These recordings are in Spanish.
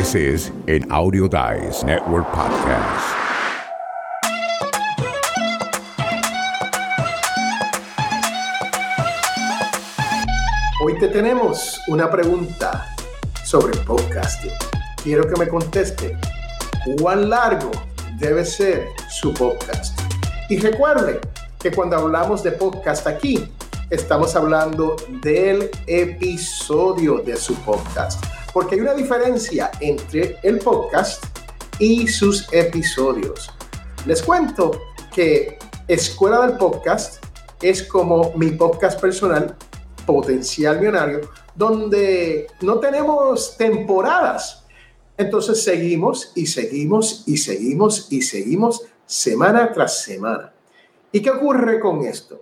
This is an Audio Dice Network podcast. Hoy te tenemos una pregunta sobre podcasting. Quiero que me conteste cuán largo debe ser su podcast. Y recuerde que cuando hablamos de podcast aquí, estamos hablando del episodio de su podcast. Porque hay una diferencia entre el podcast y sus episodios. Les cuento que Escuela del Podcast es como mi podcast personal, Potencial Millonario, donde no tenemos temporadas. Entonces seguimos y seguimos y seguimos y seguimos semana tras semana. ¿Y qué ocurre con esto?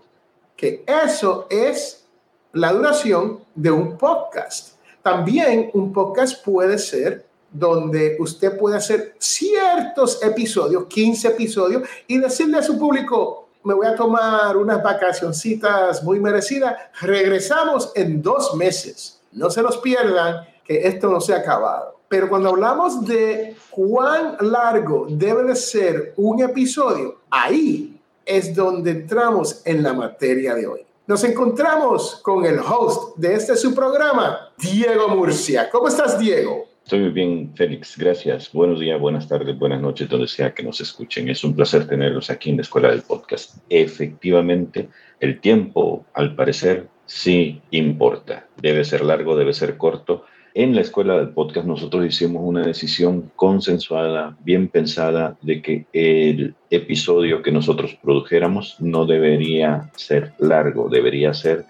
Que eso es la duración de un podcast. También un podcast puede ser donde usted puede hacer ciertos episodios, 15 episodios, y decirle a su público, me voy a tomar unas vacacioncitas muy merecidas, regresamos en dos meses. No se los pierdan, que esto no se ha acabado. Pero cuando hablamos de cuán largo debe de ser un episodio, ahí es donde entramos en la materia de hoy. Nos encontramos con el host de este su programa, Diego Murcia. ¿Cómo estás, Diego? Estoy bien, Félix. Gracias. Buenos días, buenas tardes, buenas noches, donde sea que nos escuchen. Es un placer tenerlos aquí en la Escuela del Podcast. Efectivamente, el tiempo, al parecer, sí importa. Debe ser largo, debe ser corto en la escuela del podcast nosotros hicimos una decisión consensuada, bien pensada, de que el episodio que nosotros produjéramos no debería ser largo, debería ser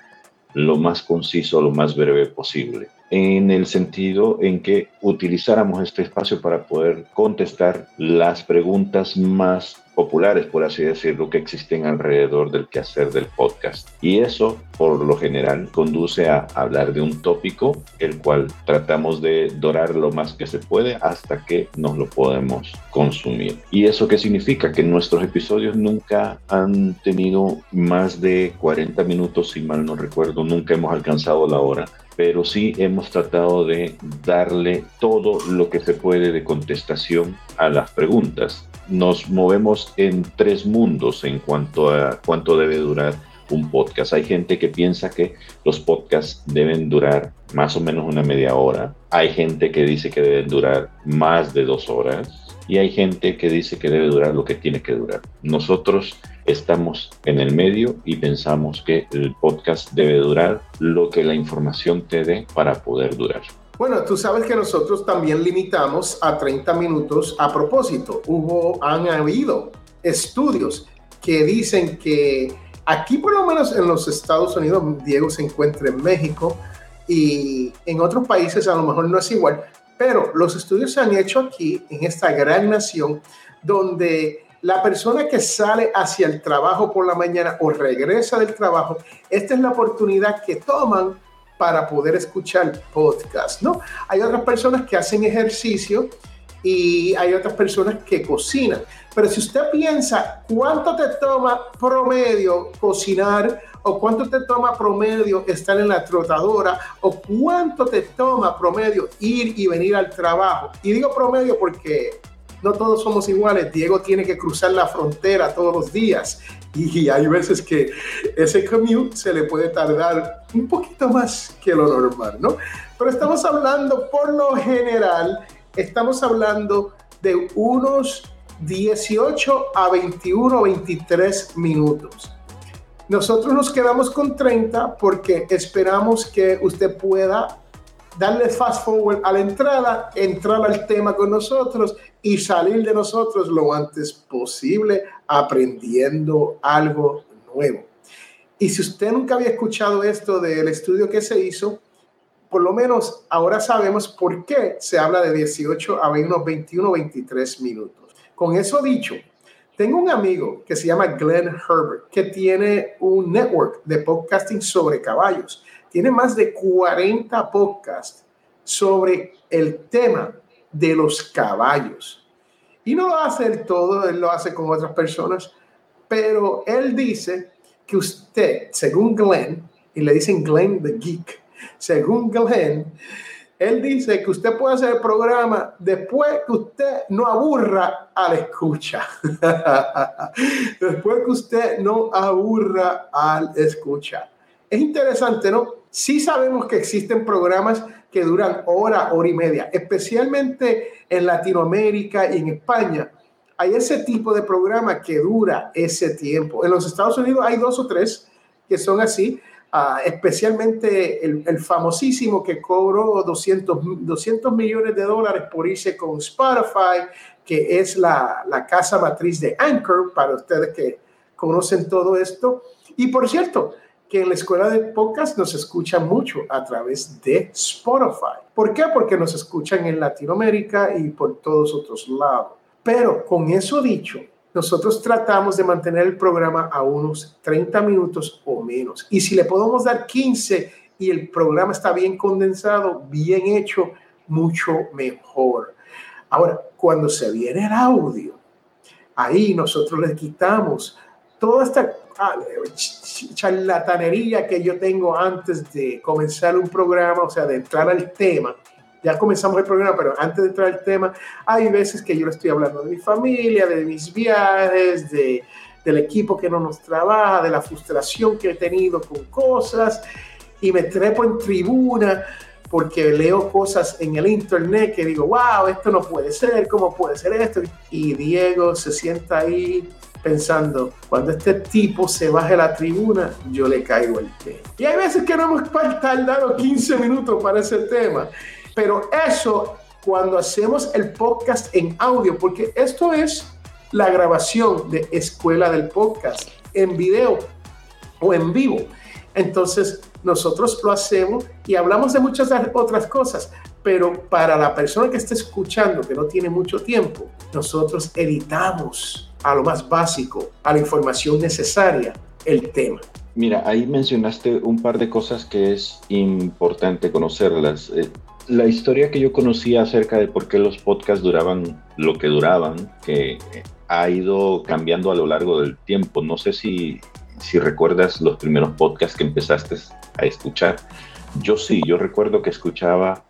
lo más conciso, lo más breve posible, en el sentido en que utilizáramos este espacio para poder contestar las preguntas más populares, por así decirlo, que existen alrededor del quehacer del podcast. Y eso, por lo general, conduce a hablar de un tópico, el cual tratamos de dorar lo más que se puede hasta que nos lo podemos consumir. ¿Y eso qué significa? Que nuestros episodios nunca han tenido más de 40 minutos, si mal no recuerdo, nunca hemos alcanzado la hora pero sí hemos tratado de darle todo lo que se puede de contestación a las preguntas nos movemos en tres mundos en cuanto a cuánto debe durar un podcast. Hay gente que piensa que los podcasts deben durar más o menos una media hora. Hay gente que dice que deben durar más de dos horas. Y hay gente que dice que debe durar lo que tiene que durar. Nosotros estamos en el medio y pensamos que el podcast debe durar lo que la información te dé para poder durar. Bueno, tú sabes que nosotros también limitamos a 30 minutos a propósito. Hubo, han habido estudios que dicen que aquí por lo menos en los Estados Unidos, Diego se encuentra en México y en otros países a lo mejor no es igual, pero los estudios se han hecho aquí en esta gran nación donde la persona que sale hacia el trabajo por la mañana o regresa del trabajo, esta es la oportunidad que toman para poder escuchar podcast, ¿no? Hay otras personas que hacen ejercicio y hay otras personas que cocinan. Pero si usted piensa cuánto te toma promedio cocinar o cuánto te toma promedio estar en la trotadora o cuánto te toma promedio ir y venir al trabajo. Y digo promedio porque no todos somos iguales. Diego tiene que cruzar la frontera todos los días y hay veces que ese commute se le puede tardar un poquito más que lo normal, ¿no? Pero estamos hablando, por lo general, estamos hablando de unos 18 a 21 o 23 minutos. Nosotros nos quedamos con 30 porque esperamos que usted pueda darle fast forward a la entrada, entrar al tema con nosotros y salir de nosotros lo antes posible aprendiendo algo nuevo. Y si usted nunca había escuchado esto del estudio que se hizo, por lo menos ahora sabemos por qué se habla de 18 a 21, 23 minutos. Con eso dicho, tengo un amigo que se llama Glenn Herbert, que tiene un network de podcasting sobre caballos. Tiene más de 40 podcasts sobre el tema de los caballos. Y no lo hace él todo, él lo hace con otras personas, pero él dice que usted, según Glenn, y le dicen Glenn the Geek, según Glenn, Él dice que usted puede hacer el programa después que usted no aburra al escucha. después que usted no aburra al escucha. Es interesante, ¿no? Sí sabemos que existen programas que duran hora, hora y media, especialmente en Latinoamérica y en España. Hay ese tipo de programa que dura ese tiempo. En los Estados Unidos hay dos o tres que son así, Especialmente el, famosísimo que cobró 200, 200 millones de dólares por irse con Spotify, que es la, la casa matriz de Anchor, para ustedes que conocen todo esto. Y por cierto, que en la escuela de podcast nos escuchan mucho a través de Spotify. ¿Por qué? Porque nos escuchan en Latinoamérica y por todos otros lados. Pero con eso dicho, nosotros tratamos de mantener el programa a unos 30 minutos o menos. Y si le podemos dar 15 y el programa está bien condensado, bien hecho, mucho mejor. Ahora, cuando se viene el audio, ahí nosotros le quitamos toda esta ah, charlatanería que yo tengo antes de comenzar un programa, o sea, de entrar al tema ya comenzamos el programa, pero antes de entrar al tema, hay veces que yo le estoy hablando de mi familia, de mis viajes, de, del equipo que no nos trabaja, de la frustración que he tenido con cosas, y me trepo en tribuna porque leo cosas en el internet que digo, wow, esto no puede ser, ¿cómo puede ser esto? Y Diego se sienta ahí pensando, cuando este tipo se baje la tribuna, yo le caigo el té. Y hay veces que no hemos tardado 15 minutos para ese tema. Pero eso cuando hacemos el podcast en audio, porque esto es la grabación de escuela del podcast en video o en vivo. Entonces, nosotros lo hacemos y hablamos de muchas otras cosas, pero para la persona que está escuchando, que no tiene mucho tiempo, nosotros editamos a lo más básico, a la información necesaria, el tema. Mira, ahí mencionaste un par de cosas que es importante conocerlas. La historia que yo conocía acerca de por qué los podcasts duraban lo que duraban, que ha ido cambiando a lo largo del tiempo. No sé si, si recuerdas los primeros podcasts que empezaste a escuchar. Yo sí, yo recuerdo que escuchaba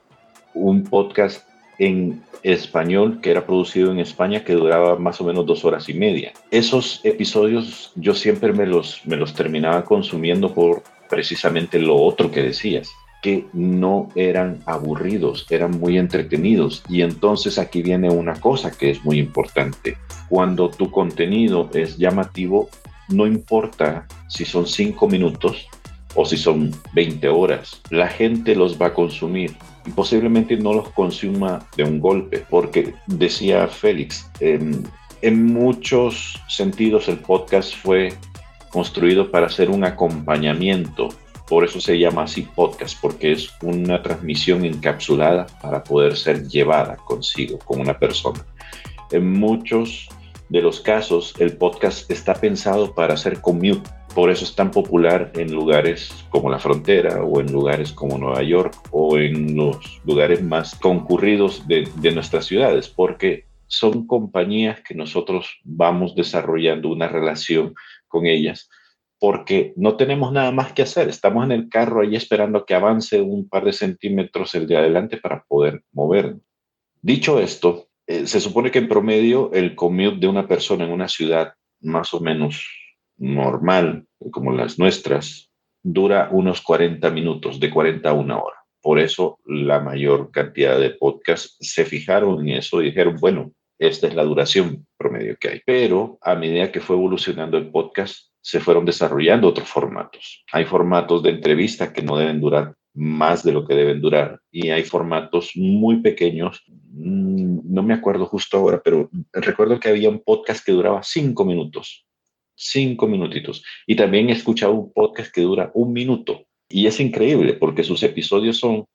un podcast en español que era producido en España que duraba más o menos dos horas y media. Esos episodios yo siempre me los, me los terminaba consumiendo por precisamente lo otro que decías que no eran aburridos, eran muy entretenidos. Y entonces aquí viene una cosa que es muy importante. Cuando tu contenido es llamativo, no importa si son cinco minutos o si son 20 horas, la gente los va a consumir y posiblemente no los consuma de un golpe, porque decía Félix, en muchos sentidos el podcast fue construido para ser un acompañamiento por eso se llama así podcast, porque es una transmisión encapsulada para poder ser llevada consigo con una persona. En muchos de los casos, el podcast está pensado para hacer commute. Por eso es tan popular en lugares como la frontera o en lugares como Nueva York o en los lugares más concurridos de, de nuestras ciudades, porque son compañías que nosotros vamos desarrollando una relación con ellas porque no tenemos nada más que hacer. Estamos en el carro ahí esperando que avance un par de centímetros el de adelante para poder movernos. Dicho esto, eh, se supone que en promedio el commute de una persona en una ciudad más o menos normal, como las nuestras, dura unos 40 minutos, de 40 a una hora. Por eso la mayor cantidad de podcasts se fijaron en eso y dijeron, bueno, esta es la duración promedio que hay. Pero a medida que fue evolucionando el podcast, se fueron desarrollando otros formatos. Hay formatos de entrevista que no deben durar más de lo que deben durar y hay formatos muy pequeños. Mm, no me acuerdo justo ahora, pero recuerdo que había un podcast que duraba cinco minutos, cinco minutitos. Y también he escuchado un podcast que dura un minuto. Y es increíble porque sus episodios son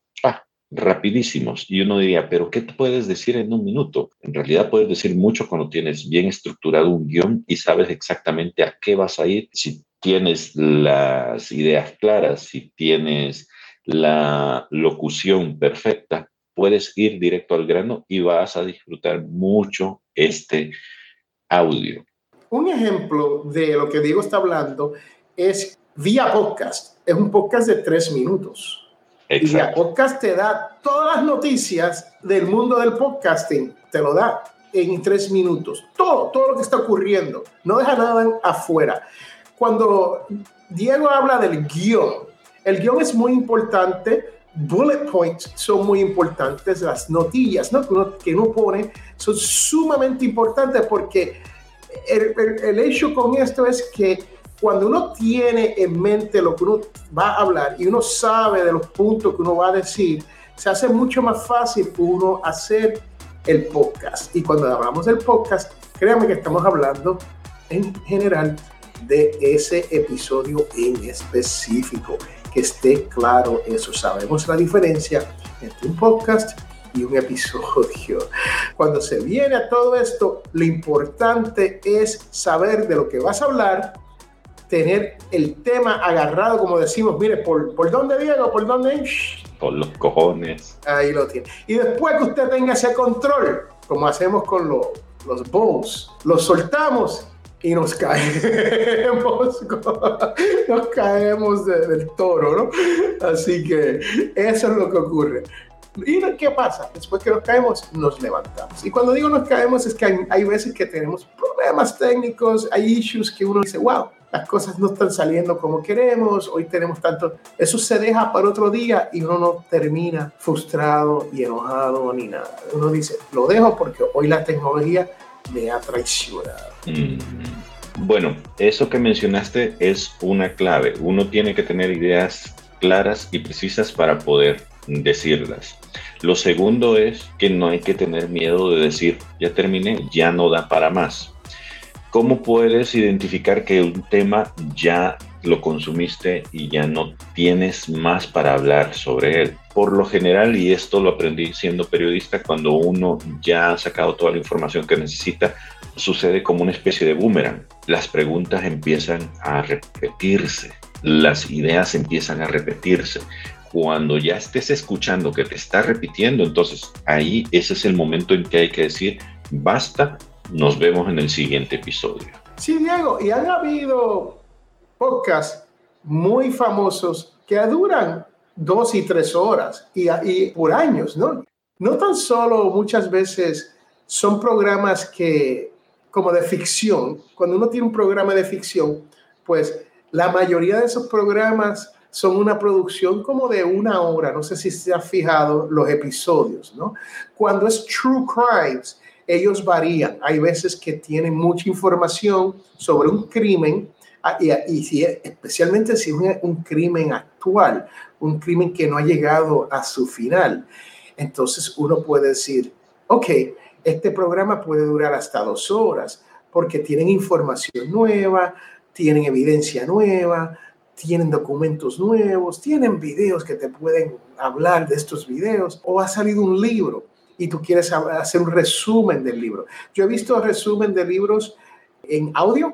rapidísimos. Y uno diría, pero ¿qué puedes decir en un minuto? En realidad puedes decir mucho cuando tienes bien estructurado un guion y sabes exactamente a qué vas a ir. Si tienes las ideas claras, si tienes la locución perfecta, puedes ir directo al grano y vas a disfrutar mucho este audio. Un ejemplo de lo que Diego está hablando es vía podcast. Es un podcast de tres minutos Y el podcast te da todas las noticias del mundo del podcasting, te lo da en tres minutos. Todo, todo lo que está ocurriendo. No deja nada afuera. Cuando Diego habla del guion, el guion es muy importante. Bullet points son muy importantes. Las notillas ¿no? que, uno, que uno pone son sumamente importantes porque el, el, hecho con esto es que cuando uno tiene en mente lo que uno va a hablar y uno sabe de los puntos que uno va a decir, se hace mucho más fácil uno hacer el podcast. Y cuando hablamos del podcast, créanme que estamos hablando en general de ese episodio en específico. Que esté claro eso. Sabemos la diferencia entre un podcast y un episodio. Cuando se viene a todo esto, lo importante es saber de lo que vas a hablar, tener el tema agarrado, como decimos, mire, ¿por, por dónde Diego? ¿Por dónde? Por los cojones. Ahí lo tiene. Y después que usted tenga ese control, como hacemos con los bowls, los soltamos y nos caemos, nos caemos del toro, ¿no? Así que eso es lo que ocurre. ¿Y qué pasa? Después que nos caemos, nos levantamos. Y cuando digo nos caemos es que hay, hay veces que tenemos problemas técnicos, hay issues que uno dice, wow, las cosas no están saliendo como queremos, hoy tenemos tanto, eso se deja para otro día y uno no termina frustrado y enojado ni nada. Uno dice, lo dejo porque hoy la tecnología me ha traicionado. Mm. Bueno, eso que mencionaste es una clave. Uno tiene que tener ideas claras y precisas para poder decirlas. Lo segundo es que no hay que tener miedo de decir, ya terminé, ya no da para más. ¿Cómo puedes identificar que un tema ya lo consumiste y ya no tienes más para hablar sobre él? Por lo general, y esto lo aprendí siendo periodista, cuando uno ya ha sacado toda la información que necesita, sucede como una especie de boomerang. Las preguntas empiezan a repetirse, las ideas empiezan a repetirse. Cuando ya estés escuchando que te está repitiendo, entonces ahí ese es el momento en que hay que decir, basta, nos vemos en el siguiente episodio. Sí, Diego, y han habido podcasts muy famosos que duran dos y tres horas y, y por años, ¿no? No tan solo muchas veces son programas que, como de ficción, cuando uno tiene un programa de ficción, pues la mayoría de esos programas son una producción como de una hora, no sé si se ha fijado los episodios, ¿no? Cuando es True Crimes, ellos varían. Hay veces que tienen mucha información sobre un crimen, ah, y, si, especialmente si es un, crimen actual, un crimen que no ha llegado a su final. Entonces uno puede decir, ok, este programa puede durar hasta dos horas porque tienen información nueva, tienen evidencia nueva, tienen documentos nuevos, tienen videos que te pueden hablar de estos videos o ha salido un libro y tú quieres hacer un resumen del libro. Yo he visto resumen de libros en audio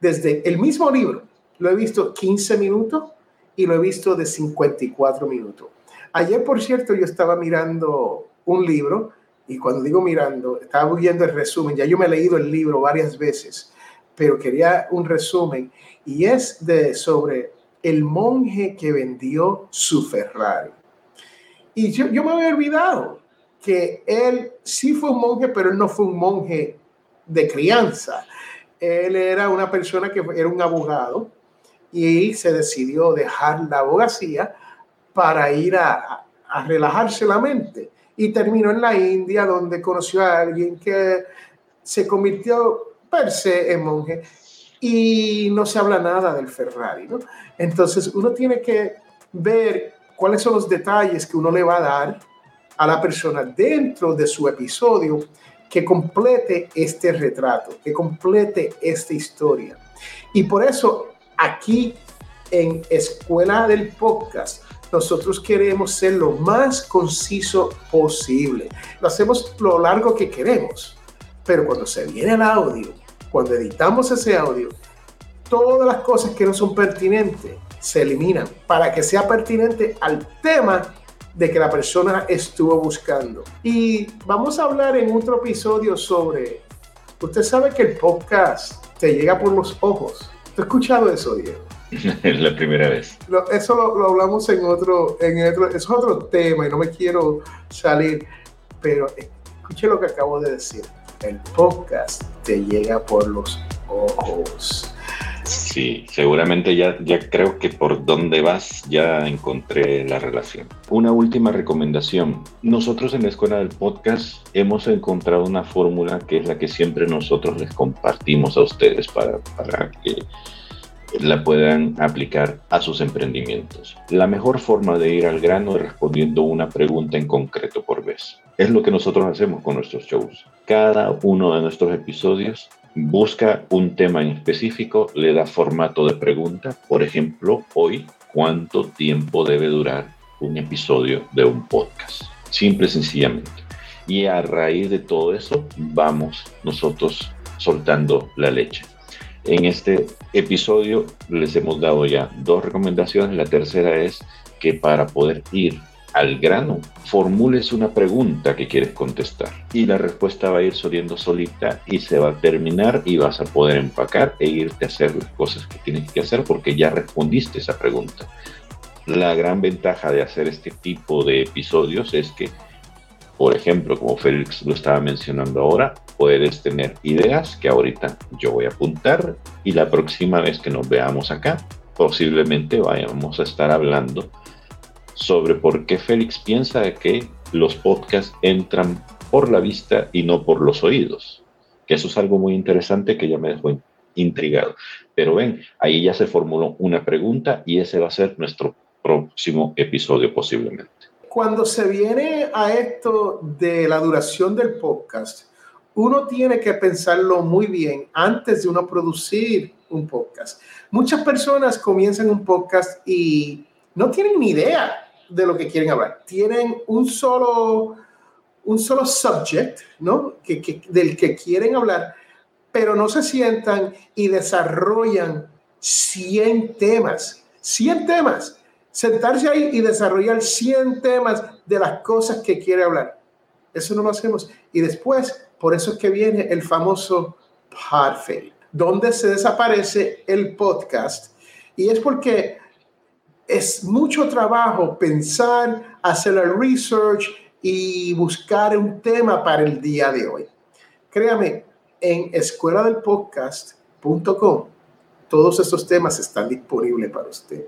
desde el mismo libro. Lo he visto 15 minutos y lo he visto de 54 minutos. Ayer, por cierto, yo estaba mirando un libro y cuando digo mirando, estaba viendo el resumen. Ya yo me he leído el libro varias veces, pero quería un resumen y es de sobre el monje que vendió su Ferrari. Y yo, yo me había olvidado que él sí fue un monje, pero él no fue un monje de crianza. Él era una persona que era un abogado y se decidió dejar la abogacía para ir a, relajarse la mente. Y terminó en la India, donde conoció a alguien que se convirtió per se en monje y no se habla nada del Ferrari. ¿no? Entonces uno tiene que ver cuáles son los detalles que uno le va a dar a la persona dentro de su episodio que complete este retrato, que complete esta historia. Y por eso aquí en Escuela del Podcast, nosotros queremos ser lo más conciso posible. Lo hacemos lo largo que queremos, pero cuando se viene el audio, cuando editamos ese audio, todas las cosas que no son pertinentes se eliminan para que sea pertinente al tema de que la persona estuvo buscando. Y vamos a hablar en otro episodio sobre, usted sabe que el podcast te llega por los ojos. ¿Tú has escuchado eso, Diego? Es la primera vez. eso lo, hablamos en otro, en otro, es otro tema y no me quiero salir, pero escuche lo que acabo de decir. El podcast te llega por los ojos. Sí, seguramente ya, ya creo que por donde vas ya encontré la relación. Una última recomendación. Nosotros en la escuela del podcast hemos encontrado una fórmula que es la que siempre nosotros les compartimos a ustedes para, para que la puedan aplicar a sus emprendimientos. La mejor forma de ir al grano es respondiendo una pregunta en concreto por vez. Es lo que nosotros hacemos con nuestros shows. Cada uno de nuestros episodios busca un tema en específico, le da formato de pregunta. Por ejemplo, hoy, ¿cuánto tiempo debe durar un episodio de un podcast? Simple y sencillamente. Y a raíz de todo eso, vamos nosotros soltando la leche. En este episodio les hemos dado ya dos recomendaciones. La tercera es que para poder ir al grano, formules una pregunta que quieres contestar y la respuesta va a ir saliendo solita y se va a terminar y vas a poder empacar e irte a hacer las cosas que tienes que hacer porque ya respondiste esa pregunta. La gran ventaja de hacer este tipo de episodios es que, por ejemplo, como Félix lo estaba mencionando ahora, puedes tener ideas que ahorita yo voy a apuntar y la próxima vez que nos veamos acá, posiblemente vayamos a estar hablando sobre por qué Félix piensa que los podcasts entran por la vista y no por los oídos. Que eso es algo muy interesante que ya me dejó intrigado. Pero ven, ahí ya se formuló una pregunta y ese va a ser nuestro próximo episodio posiblemente. Cuando se viene a esto de la duración del podcast, uno tiene que pensarlo muy bien antes de uno producir un podcast. Muchas personas comienzan un podcast y no tienen ni idea de lo que quieren hablar. Tienen un solo, un solo subject, ¿no? Que, del que quieren hablar, pero no se sientan y desarrollan 100 temas. 100 temas. Sentarse ahí y desarrollar 100 temas de las cosas que quiere hablar. Eso no lo hacemos. Y después por eso es que viene el famoso podfade, donde se desaparece el podcast. Y es porque es mucho trabajo pensar, hacer el research y buscar un tema para el día de hoy. Créame, en escuela del podcast.com todos estos temas están disponibles para usted.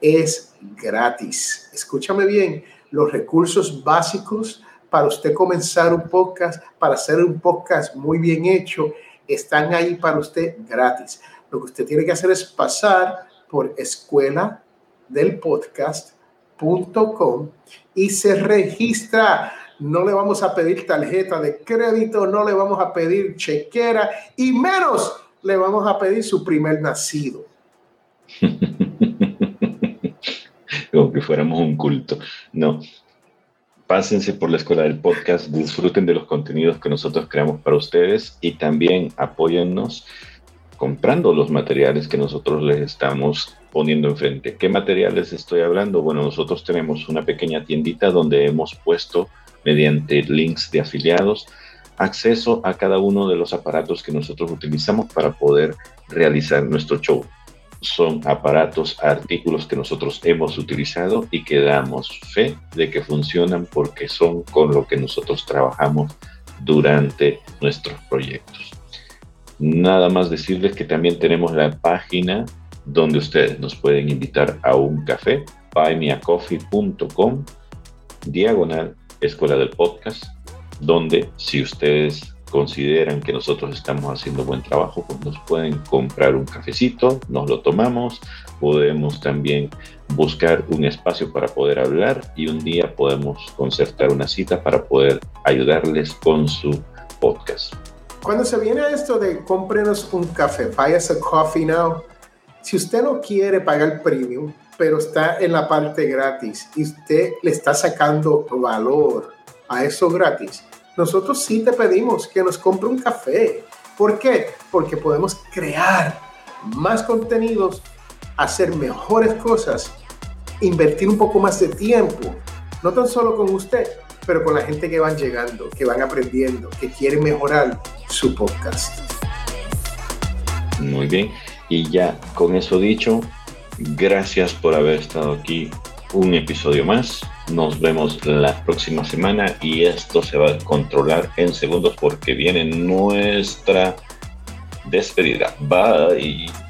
Es gratis. Escúchame bien, los recursos básicos para usted comenzar un podcast, para hacer un podcast muy bien hecho, están ahí para usted gratis. Lo que usted tiene que hacer es pasar por escuela del podcast.com y se registra. No le vamos a pedir tarjeta de crédito, no le vamos a pedir chequera y menos le vamos a pedir su primer nacido. Como que fuéramos un culto. No, pásense por la escuela del podcast, disfruten de los contenidos que nosotros creamos para ustedes y también apóyennos comprando los materiales que nosotros les estamos poniendo enfrente. ¿Qué materiales estoy hablando? Bueno, nosotros tenemos una pequeña tiendita donde hemos puesto mediante links de afiliados acceso a cada uno de los aparatos que nosotros utilizamos para poder realizar nuestro show son aparatos, artículos que nosotros hemos utilizado y que damos fe de que funcionan porque son con lo que nosotros trabajamos durante nuestros proyectos. Nada más decirles que también tenemos la página donde ustedes nos pueden invitar a un café, buymeacoffee.com, diagonal Escuela del Podcast, donde si ustedes consideran que nosotros estamos haciendo buen trabajo, pues nos pueden comprar un cafecito, nos lo tomamos, podemos también buscar un espacio para poder hablar y un día podemos concertar una cita para poder ayudarles con su podcast. Cuando se viene a esto de cómprenos un café, buy us a coffee now, si usted no quiere pagar premium, pero está en la parte gratis y usted le está sacando valor a eso gratis, nosotros sí te pedimos que nos compre un café. ¿Por qué? Porque podemos crear más contenidos, hacer mejores cosas, invertir un poco más de tiempo, no tan solo con usted, pero con la gente que van llegando, que van aprendiendo, que quieren mejorar su podcast. Muy bien. Y ya con eso dicho, Gracias por haber estado aquí un episodio más. Nos vemos la próxima semana y esto se va a controlar en segundos porque viene nuestra despedida. Bye.